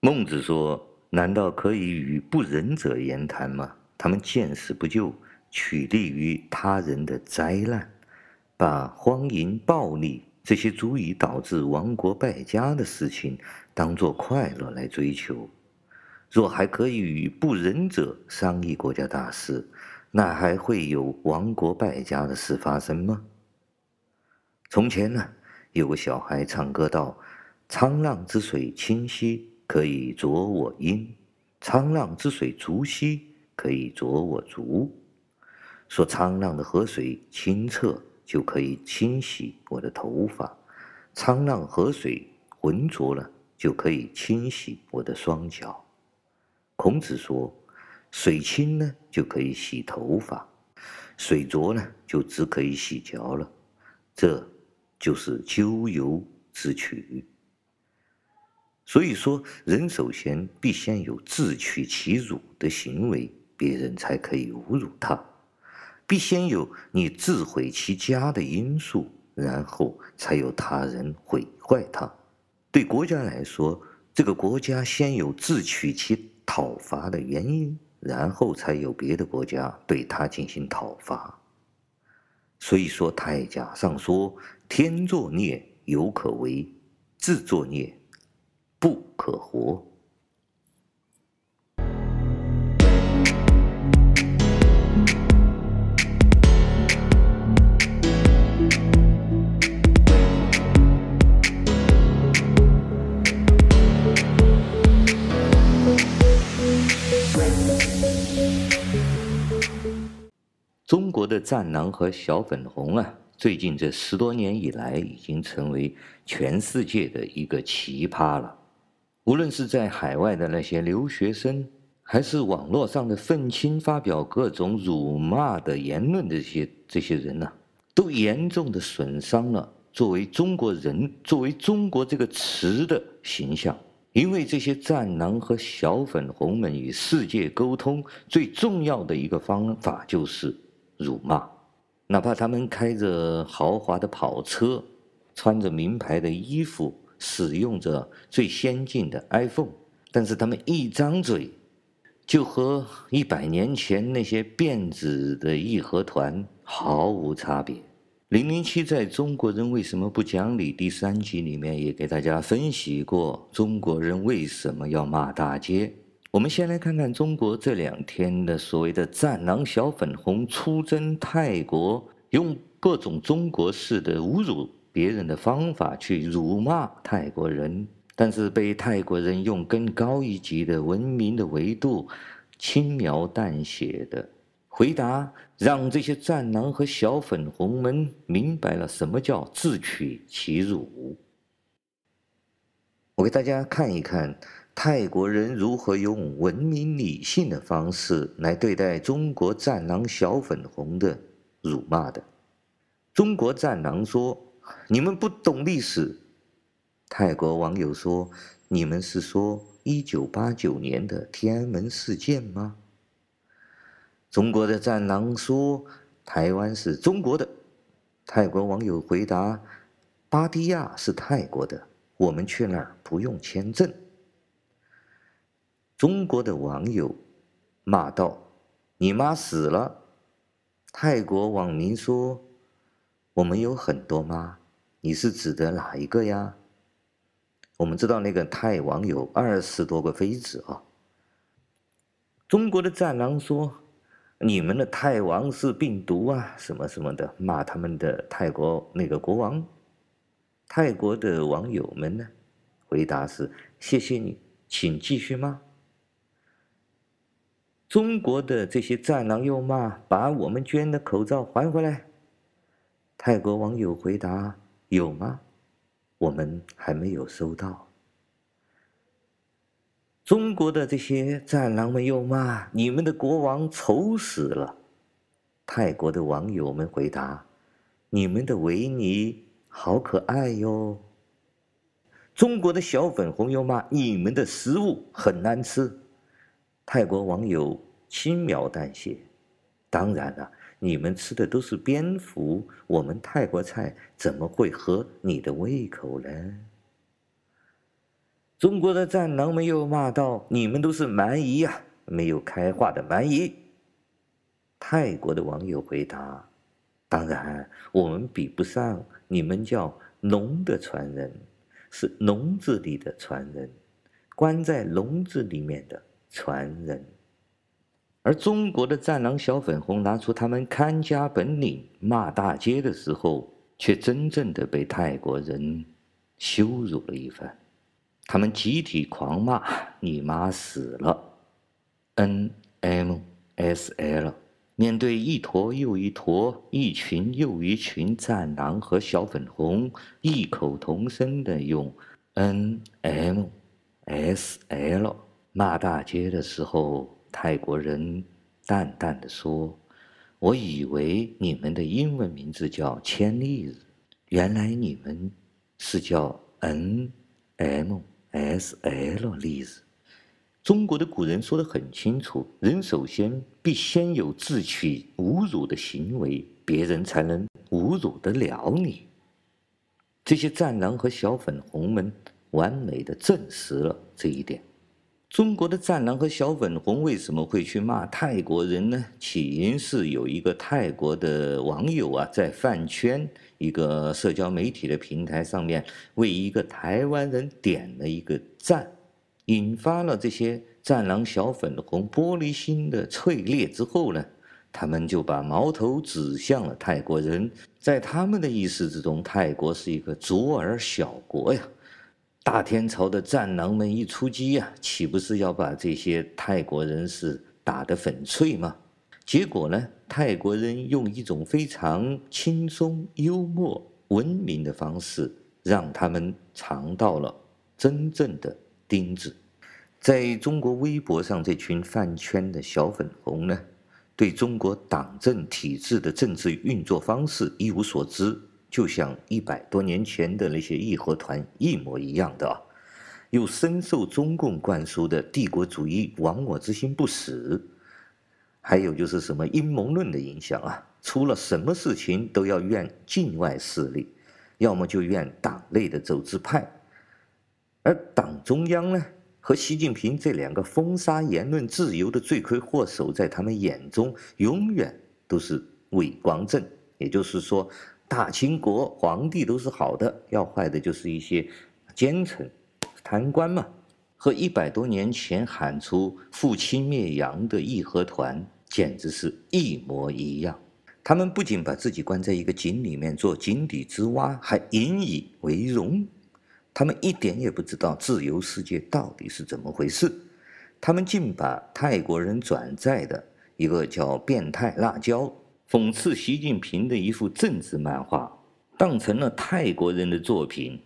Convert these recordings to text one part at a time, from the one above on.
孟子说：“难道可以与不仁者言谈吗？他们见死不救，取利于他人的灾难，把荒淫暴力这些足以导致亡国败家的事情当作快乐来追求。若还可以与不仁者商议国家大事，那还会有亡国败家的事发生吗？”从前呢，有个小孩唱歌道：“沧浪之水清兮。”可以濯我缨，沧浪之水浊兮，可以濯我足。说沧浪的河水清澈，就可以清洗我的头发；沧浪河水浑浊了，就可以清洗我的双脚。孔子说，水清呢，就可以洗头发；水浊呢，就只可以洗脚了。这就是咎由自取。所以说，人首先必先有自取其辱的行为，别人才可以侮辱他；必先有你自毁其家的因素，然后才有他人毁坏他。对国家来说，这个国家先有自取其讨伐的原因，然后才有别的国家对他进行讨伐。所以说，太甲上说：“天作孽，犹可为；自作孽。”不可活。中国的战狼和小粉红啊，最近这十多年以来，已经成为全世界的一个奇葩了。无论是在海外的那些留学生，还是网络上的愤青发表各种辱骂的言论的这些这些人呢、都严重的损伤了作为中国人、作为中国这个词的形象。因为这些战狼和小粉红们与世界沟通最重要的一个方法就是辱骂，哪怕他们开着豪华的跑车，穿着名牌的衣服。使用着最先进的 iPhone，但是他们一张嘴，就和一百年前那些辫子的义和团毫无差别。零零七在中国人为什么不讲理第三集里面也给大家分析过中国人为什么要骂大街。我们先来看看中国这两天的所谓的“战狼小粉红”出征泰国，用各种中国式的侮辱。别人的方法去辱骂泰国人，但是被泰国人用更高一级的文明的维度，轻描淡写的回答，让这些战狼和小粉红们明白了什么叫自取其辱。我给大家看一看泰国人如何用文明理性的方式来对待中国战狼小粉红的辱骂的。中国战狼说。你们不懂历史。泰国网友说：“你们是说一九八九年的天安门事件吗？”中国的战狼说：“台湾是中国的。”泰国网友回答：“芭堤雅是泰国的，我们去那儿不用签证。”中国的网友骂道：“你妈死了！”泰国网民说。我们有很多妈，你是指的哪一个呀？我们知道那个泰王有二十多个妃子啊。中国的战狼说：“你们的泰王是病毒啊，什么什么的，骂他们的泰国那个国王。”泰国的网友们呢，回答是：“谢谢你，请继续骂。”中国的这些战狼又骂：“把我们捐的口罩还回来。”泰国网友回答：“有吗？我们还没有收到。”中国的这些战狼们又骂：“你们的国王丑死了。”泰国的网友们回答：“你们的维尼好可爱哟。”中国的小粉红又骂：“你们的食物很难吃。”泰国网友轻描淡写：“当然了。”你们吃的都是蝙蝠，我们泰国菜怎么会合你的胃口呢？中国的战狼们又骂道：“你们都是蛮夷呀，没有开化的蛮夷。”泰国的网友回答：“当然，我们比不上你们叫龙的传人，是笼子里的传人，关在笼子里面的传人。”而中国的战狼小粉红拿出他们看家本领骂大街的时候，却真正的被泰国人羞辱了一番。他们集体狂骂：“你妈死了！”N M S L，面对一坨又一坨、一群又一群战狼和小粉红，异口同声的用 N M S L 骂大街的时候，泰国人淡淡的说：“我以为你们的英文名字叫千利日，原来你们是叫 N M。” S L 丽子，中国的古人说得很清楚，人首先必先有自取侮辱的行为，别人才能侮辱得了你。这些战狼和小粉红们完美的证实了这一点。中国的战狼和小粉红为什么会去骂泰国人呢？起因是有一个泰国的网友啊，在饭圈一个社交媒体的平台上面为一个台湾人点了一个赞，引发了这些战狼小粉红玻璃心的淬裂之后呢，他们就把矛头指向了泰国人。在他们的意识之中，泰国是一个卓尔小国呀。大天朝的战狼们一出击呀，岂不是要把这些泰国人是打得粉碎吗？结果呢，泰国人用一种非常轻松、幽默、文明的方式，让他们尝到了真正的钉子。在中国微博上，这群饭圈的小粉红呢，对中国党政体制的政治运作方式一无所知。就像一百多年前的那些义和团一模一样的，又深受中共灌输的帝国主义亡我之心不死，还有就是什么阴谋论的影响啊，出了什么事情都要怨境外势力，要么就怨党内的走资派，而党中央呢和习近平这两个封杀言论自由的罪魁祸首，在他们眼中永远都是伪光正，也就是说。大清国皇帝都是好的，要坏的就是一些奸臣、贪官嘛。和一百多年前喊出“复清灭洋”的义和团简直是一模一样。他们不仅把自己关在一个井里面做井底之蛙，还引以为荣。他们一点也不知道自由世界到底是怎么回事。他们竟把泰国人转载的一个叫“变态辣椒”。讽刺习近平的一幅政治漫画，当成了泰国人的作品。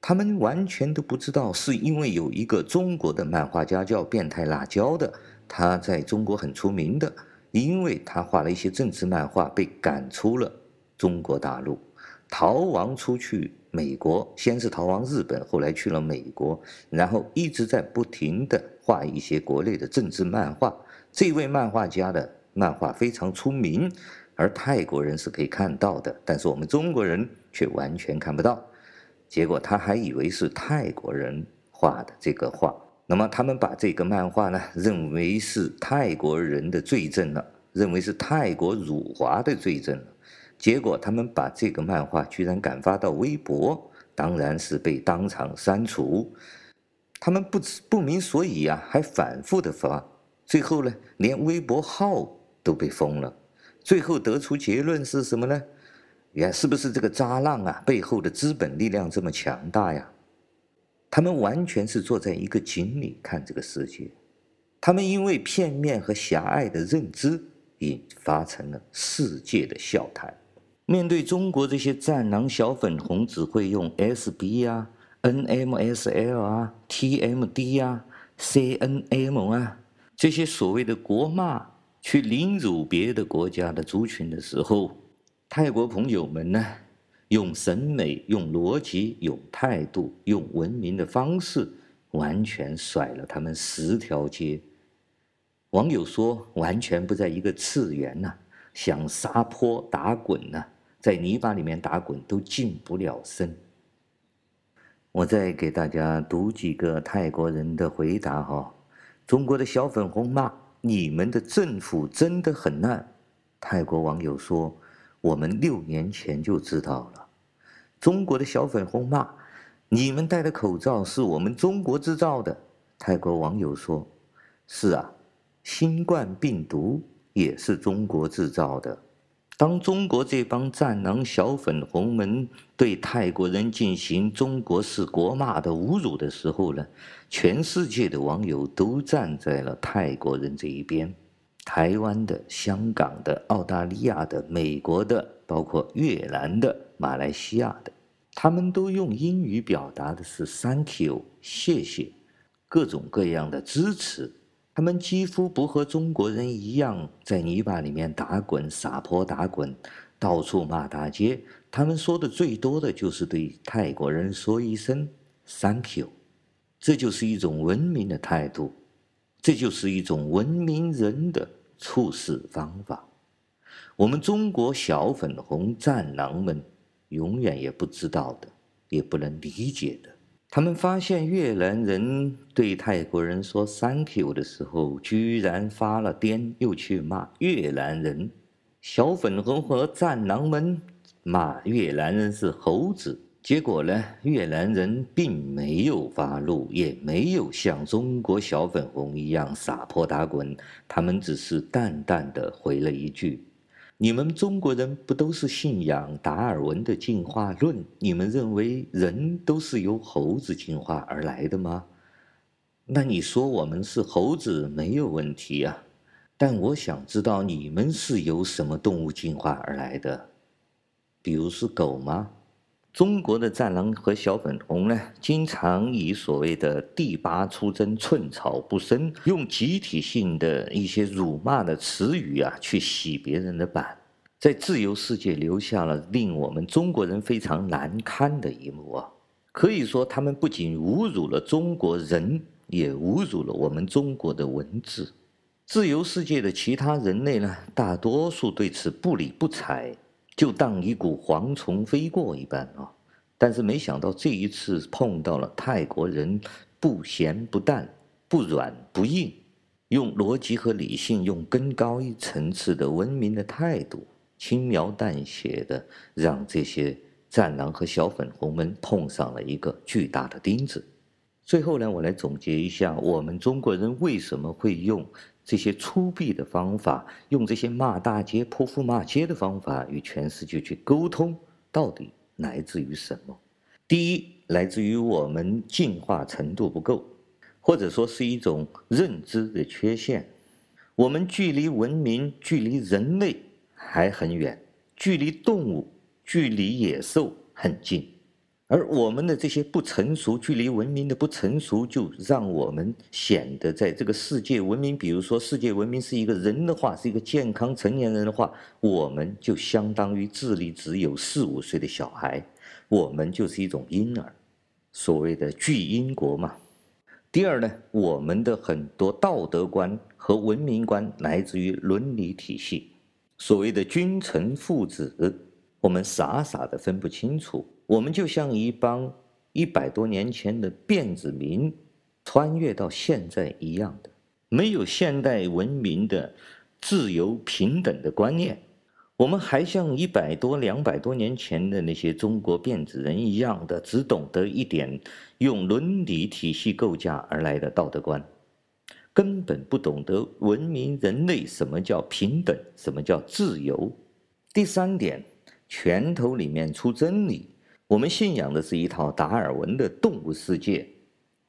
他们完全都不知道，是因为有一个中国的漫画家叫变态辣椒的，他在中国很出名的，因为他画了一些政治漫画，被赶出了中国大陆，逃亡出去美国，先是逃亡日本，后来去了美国，然后一直在不停地画一些国内的政治漫画。这位漫画家的漫画非常出名。而泰国人是可以看到的，但是我们中国人却完全看不到。结果他还以为是泰国人画的这个画，那么他们把这个漫画呢，认为是泰国人的罪证了，认为是泰国辱华的罪证了。结果他们把这个漫画居然敢发到微博，当然是被当场删除。他们不知不明所以啊，还反复的发，最后呢，连微博号都被封了。最后得出结论是什么呢？呀，是不是这个渣浪啊背后的资本力量这么强大呀？他们完全是坐在一个井里看这个世界，他们因为片面和狭隘的认知，引发成了世界的笑谈。面对中国这些战狼小粉红，只会用 SB 啊、NMSL 啊、TMD 啊、CNM 啊这些所谓的国骂。去凌辱别的国家的族群的时候，泰国朋友们呢，用审美、用逻辑、用态度、用文明的方式，完全甩了他们十条街。网友说，完全不在一个次元呐，想撒泼打滚呐，在泥巴里面打滚都近不了身。我再给大家读几个泰国人的回答哈。中国的小粉红骂你们的政府真的很烂。泰国网友说：“我们六年前就知道了。”中国的小粉红骂你们戴的口罩是我们中国制造的。泰国网友说：“是啊，新冠病毒也是中国制造的。”当中国这帮战狼小粉红们对泰国人进行中国式国骂的侮辱的时候呢，全世界的网友都站在了泰国人这一边。台湾的、香港的、澳大利亚的、美国的，包括越南的、马来西亚的，他们都用英语表达的是 “thank you”，谢谢，各种各样的支持。他们几乎不和中国人一样在泥巴里面打滚、撒泼打滚、到处骂大街。他们说的最多的就是对泰国人说一声 “thank you”，这就是一种文明的态度，这就是一种文明人的处事方法。我们中国小粉红战狼们永远也不知道的，也不能理解的。他们发现越南人对泰国人说 “thank you” 的时候，居然发了癫，又去骂越南人。小粉红和战狼们骂越南人是猴子，结果呢，越南人并没有发怒，也没有像中国小粉红一样撒泼打滚，他们只是淡淡的回了一句。你们中国人不都是信仰达尔文的进化论？你们认为人都是由猴子进化而来的吗？那你说我们是猴子没有问题啊，但我想知道你们是由什么动物进化而来的？比如是狗吗？中国的战狼和小粉红呢，经常以所谓的“第八出征，寸草不生”，用集体性的一些辱骂的词语啊，去洗别人的版，在自由世界留下了令我们中国人非常难堪的一幕啊！可以说，他们不仅侮辱了中国人，也侮辱了我们中国的文字。自由世界的其他人类呢，大多数对此不理不睬。就当一股蝗虫飞过一般啊！但是没想到这一次碰到了泰国人，不咸不淡，不软不硬，用逻辑和理性，用更高一层次的文明的态度，轻描淡写的让这些战狼和小粉红们碰上了一个巨大的钉子。最后呢，我来总结一下，我们中国人为什么会用。这些粗鄙的方法，用这些骂大街、泼妇骂街的方法与全世界去沟通，到底来自于什么？第一，来自于我们进化程度不够，或者说是一种认知的缺陷。我们距离文明、距离人类还很远，距离动物、距离野兽很近。而我们的这些不成熟，距离文明的不成熟，就让我们显得在这个世界文明，比如说世界文明是一个人的话，是一个健康成年人的话，我们就相当于智力只有四五岁的小孩，我们就是一种婴儿，所谓的巨婴国嘛。第二呢，我们的很多道德观和文明观来自于伦理体系，所谓的君臣父子，我们傻傻的分不清楚。我们就像一帮一百多年前的辫子民，穿越到现在一样的，没有现代文明的自由平等的观念。我们还像一百多、两百多年前的那些中国辫子人一样的，只懂得一点用伦理体系构架而来的道德观，根本不懂得文明人类什么叫平等，什么叫自由。第三点，拳头里面出真理。我们信仰的是一套达尔文的动物世界，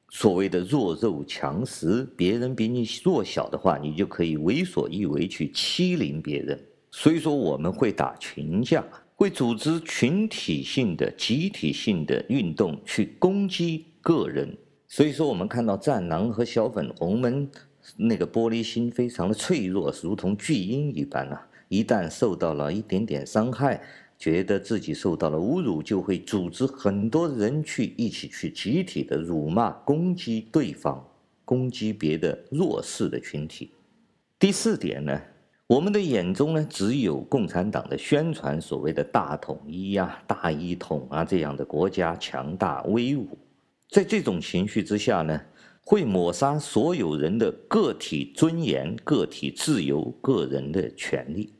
所谓的弱肉强食，别人比你弱小的话，你就可以为所欲为去欺凌别人。所以说，我们会打群架，会组织群体性的、集体性的运动去攻击个人。所以说，我们看到战狼和小粉红们那个玻璃心非常的脆弱，如同巨婴一般啊，一旦受到了一点点伤害。觉得自己受到了侮辱，就会组织很多人去一起去集体的辱骂、攻击对方，攻击别的弱势的群体。第四点呢，我们的眼中呢，只有共产党的宣传所谓的大统一呀、大一统啊这样的国家强大威武，在这种情绪之下呢，会抹杀所有人的个体尊严、个体自由、个人的权利。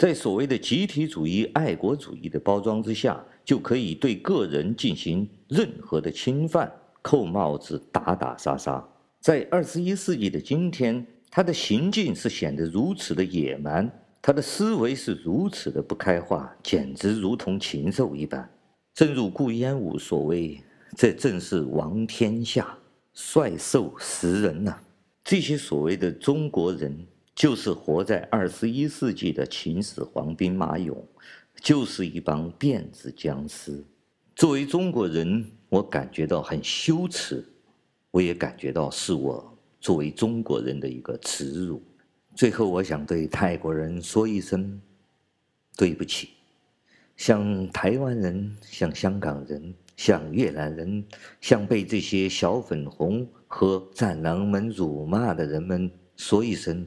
在所谓的集体主义、爱国主义的包装之下，就可以对个人进行任何的侵犯、扣帽子、打打杀杀。在二十一世纪的今天，他的行径是显得如此的野蛮，他的思维是如此的不开化，简直如同禽兽一般。正如顾炎武所谓：“这正是王天下，率兽食人呐！”这些所谓的中国人，就是活在二十一世纪的秦始皇兵马俑。就是一帮电子僵尸。作为中国人，我感觉到很羞耻，我也感觉到是我作为中国人的一个耻辱。最后，我想对泰国人说一声对不起，像台湾人、像香港人、像越南人、像被这些小粉红和战狼们辱骂的人们说一声